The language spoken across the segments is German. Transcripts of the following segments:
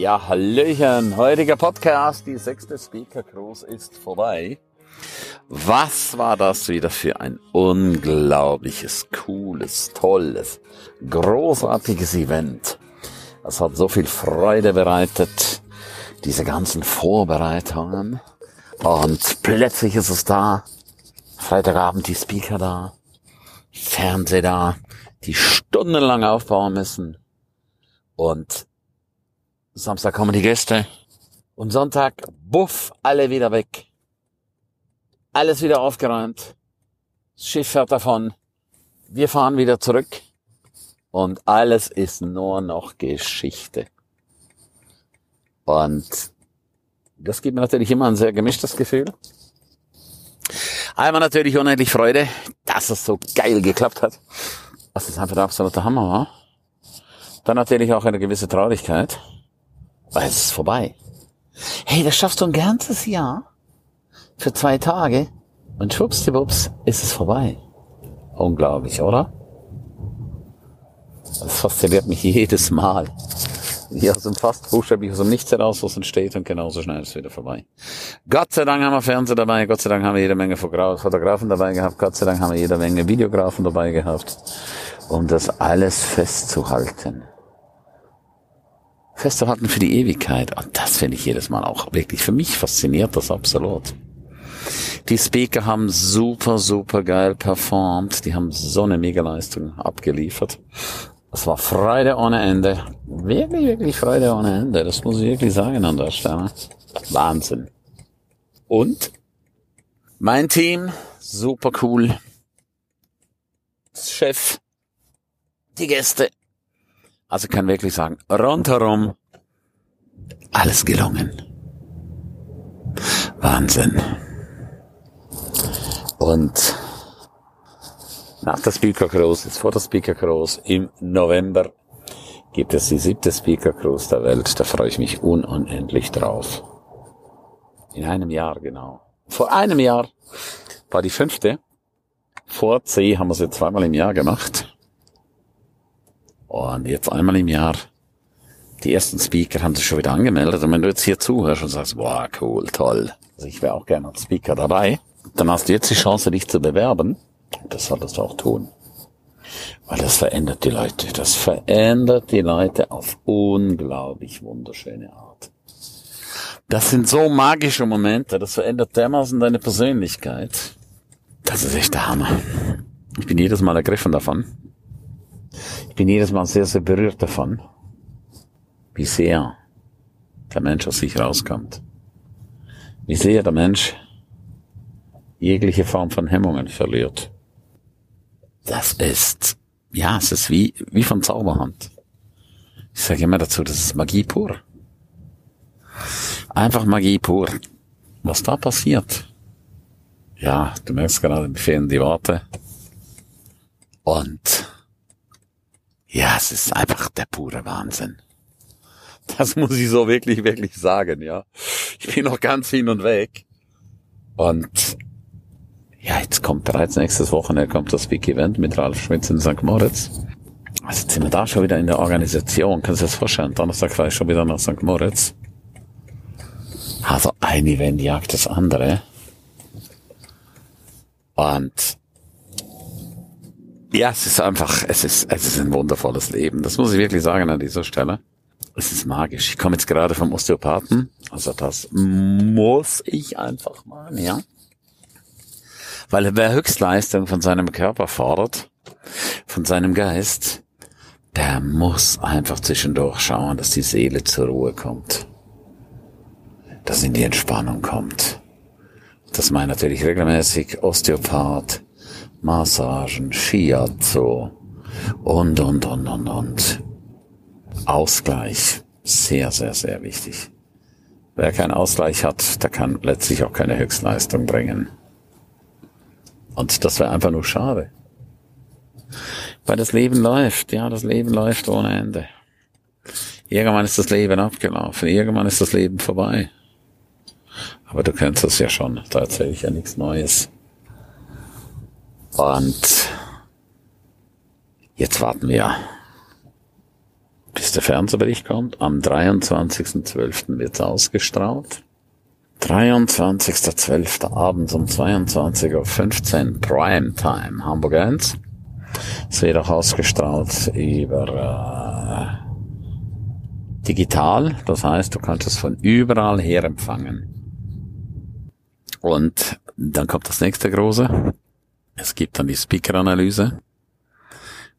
Ja, Hallöchen. Heutiger Podcast, die sechste Speaker Cruise ist vorbei. Was war das wieder für ein unglaubliches, cooles, tolles, großartiges Event. Es hat so viel Freude bereitet, diese ganzen Vorbereitungen. Und plötzlich ist es da. Freitagabend die Speaker da. Fernseh da, die stundenlang aufbauen müssen. Und Samstag kommen die Gäste. Und Sonntag, buff, alle wieder weg. Alles wieder aufgeräumt. Das Schiff fährt davon. Wir fahren wieder zurück. Und alles ist nur noch Geschichte. Und das gibt mir natürlich immer ein sehr gemischtes Gefühl. Einmal natürlich unendlich Freude, dass es so geil geklappt hat. Das ist einfach der absolute Hammer war. Dann natürlich auch eine gewisse Traurigkeit, weil es ist vorbei. Hey, das schaffst du ein ganzes Jahr für zwei Tage und schwuppsdiwupps ist es vorbei. Unglaublich, oder? Das fasziniert mich jedes Mal. Hier aus dem fast buchstäblich aus dem Nichts heraus, was entsteht und genauso schnell ist es wieder vorbei. Gott sei Dank haben wir Fernseher dabei, Gott sei Dank haben wir jede Menge Fotografen dabei gehabt, Gott sei Dank haben wir jede Menge Videografen dabei gehabt, um das alles festzuhalten. Festzuhalten für die Ewigkeit. Und das finde ich jedes Mal auch wirklich, für mich fasziniert das absolut. Die Speaker haben super, super geil performt. Die haben so eine Mega-Leistung abgeliefert. Es war Freude ohne Ende. Wirklich, wirklich Freude ohne Ende. Das muss ich wirklich sagen an der Stelle. Wahnsinn. Und mein Team, super cool. Chef, die Gäste. Also kann wirklich sagen, rundherum alles gelungen. Wahnsinn. Und nach der Speaker Cruise, jetzt vor der Speaker Cruise im November gibt es die siebte Speaker Cruise der Welt. Da freue ich mich unendlich drauf. In einem Jahr genau. Vor einem Jahr war die fünfte. Vor C haben wir sie zweimal im Jahr gemacht. Und jetzt einmal im Jahr. Die ersten Speaker haben sich schon wieder angemeldet. Und wenn du jetzt hier zuhörst und sagst, boah, cool, toll. Also ich wäre auch gerne als Speaker dabei. Dann hast du jetzt die Chance, dich zu bewerben. Das solltest du auch tun. Weil das verändert die Leute. Das verändert die Leute auf unglaublich wunderschöne Art. Das sind so magische Momente. Das verändert dermaßen deine Persönlichkeit. Das ist echt der Hammer. Ich bin jedes Mal ergriffen davon. Ich bin jedes Mal sehr, sehr berührt davon, wie sehr der Mensch aus sich rauskommt. Wie sehr der Mensch jegliche Form von Hemmungen verliert. Das ist, ja, es ist wie, wie von Zauberhand. Ich sage immer dazu, das ist Magie pur. Einfach Magie pur. Was da passiert? Ja, du merkst gerade, mir fehlen die Worte. Und ja, es ist einfach der pure Wahnsinn. Das muss ich so wirklich, wirklich sagen, ja. Ich bin noch ganz hin und weg. Und ja, jetzt kommt bereits nächstes Wochenende kommt das Big Event mit Ralf Schmitz in St. Moritz. Also jetzt sind wir da schon wieder in der Organisation. Kannst du dir das vorstellen? Donnerstag fahre ich schon wieder nach St. Moritz. Also ein Event jagt das andere. Und ja, es ist einfach, es ist, es ist ein wundervolles Leben. Das muss ich wirklich sagen an dieser Stelle. Es ist magisch. Ich komme jetzt gerade vom Osteopathen. Also das muss ich einfach mal, ja. Weil wer Höchstleistung von seinem Körper fordert, von seinem Geist, der muss einfach zwischendurch schauen, dass die Seele zur Ruhe kommt. Dass in die Entspannung kommt. Das meint natürlich regelmäßig Osteopath, Massagen, Shiatsu und, und, und, und, und. Ausgleich. Sehr, sehr, sehr wichtig. Wer keinen Ausgleich hat, der kann letztlich auch keine Höchstleistung bringen. Und das wäre einfach nur schade. Weil das Leben läuft, ja, das Leben läuft ohne Ende. Irgendwann ist das Leben abgelaufen, irgendwann ist das Leben vorbei. Aber du kennst es ja schon, da erzähle ich ja nichts Neues. Und jetzt warten wir, bis nächste Fernsehbericht kommt. Am 23.12. wird es ausgestrahlt. 23.12. abends um 22.15 Uhr Primetime Hamburg 1. Es wird auch ausgestrahlt über äh, digital, das heißt, du kannst es von überall her empfangen. Und dann kommt das nächste große. Es gibt dann die Speaker-Analyse,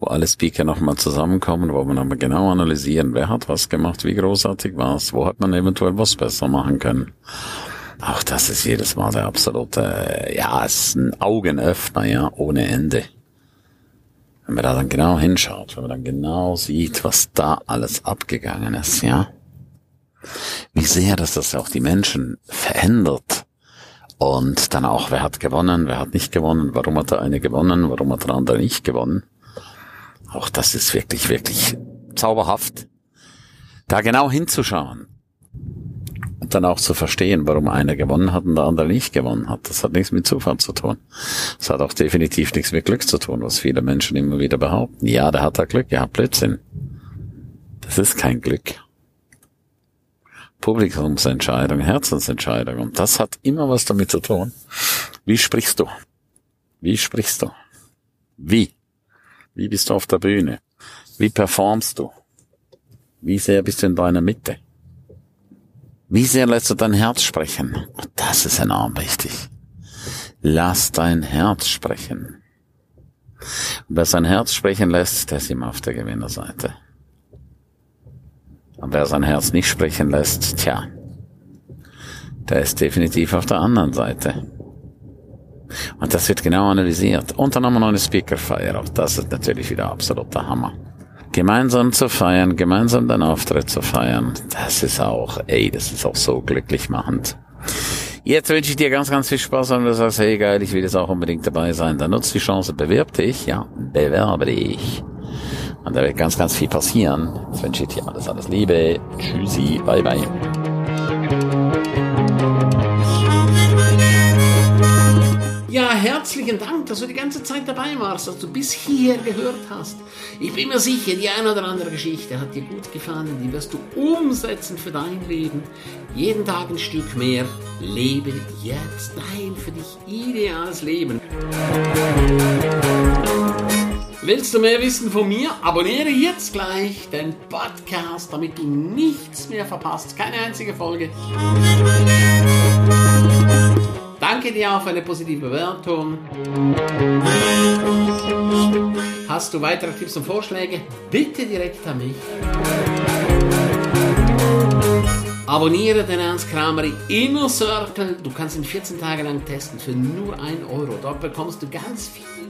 wo alle Speaker nochmal zusammenkommen, wo man aber genau analysieren, wer hat was gemacht, wie großartig war es, wo hat man eventuell was besser machen können. Auch das ist jedes Mal der absolute, ja, es ist ein Augenöffner, ja, ohne Ende. Wenn man da dann genau hinschaut, wenn man dann genau sieht, was da alles abgegangen ist, ja. Wie sehr dass das auch die Menschen verändert. Und dann auch, wer hat gewonnen, wer hat nicht gewonnen, warum hat der eine gewonnen, warum hat der andere nicht gewonnen. Auch das ist wirklich, wirklich zauberhaft. Da genau hinzuschauen. Und dann auch zu verstehen, warum einer gewonnen hat und der andere nicht gewonnen hat. Das hat nichts mit Zufall zu tun. Das hat auch definitiv nichts mit Glück zu tun, was viele Menschen immer wieder behaupten. Ja, der hat da Glück, ja, Blödsinn. Das ist kein Glück. Publikumsentscheidung, Herzensentscheidung. Und das hat immer was damit zu tun. Wie sprichst du? Wie sprichst du? Wie? Wie bist du auf der Bühne? Wie performst du? Wie sehr bist du in deiner Mitte? Wie sehr lässt du dein Herz sprechen? Das ist enorm wichtig. Lass dein Herz sprechen. Und wer sein Herz sprechen lässt, der ist immer auf der Gewinnerseite. Und wer sein Herz nicht sprechen lässt, tja, der ist definitiv auf der anderen Seite. Und das wird genau analysiert. Und dann haben wir noch eine Speakerfeier. Auch das ist natürlich wieder absoluter Hammer. Gemeinsam zu feiern, gemeinsam den Auftritt zu feiern, das ist auch, ey, das ist auch so glücklich machend. Jetzt wünsche ich dir ganz, ganz viel Spaß und du sagst, hey geil, ich will jetzt auch unbedingt dabei sein. Dann nutzt die Chance, bewirb dich, ja, bewerbe dich. Und da wird ganz, ganz viel passieren. Jetzt wünsche ich dir alles, alles Liebe. Tschüssi, bye, bye. Ja, herzlichen Dank, dass du die ganze Zeit dabei warst, dass du bis hier gehört hast. Ich bin mir sicher, die eine oder andere Geschichte hat dir gut gefallen, die wirst du umsetzen für dein Leben. Jeden Tag ein Stück mehr. Lebe jetzt dein für dich ideales Leben. Willst du mehr wissen von mir? Abonniere jetzt gleich den Podcast, damit du nichts mehr verpasst. Keine einzige Folge. Danke dir auch für eine positive Bewertung. Hast du weitere Tipps und Vorschläge? Bitte direkt an mich. Abonniere den Ernst Kramer Inner Circle. Du kannst ihn 14 Tage lang testen für nur 1 Euro. Dort bekommst du ganz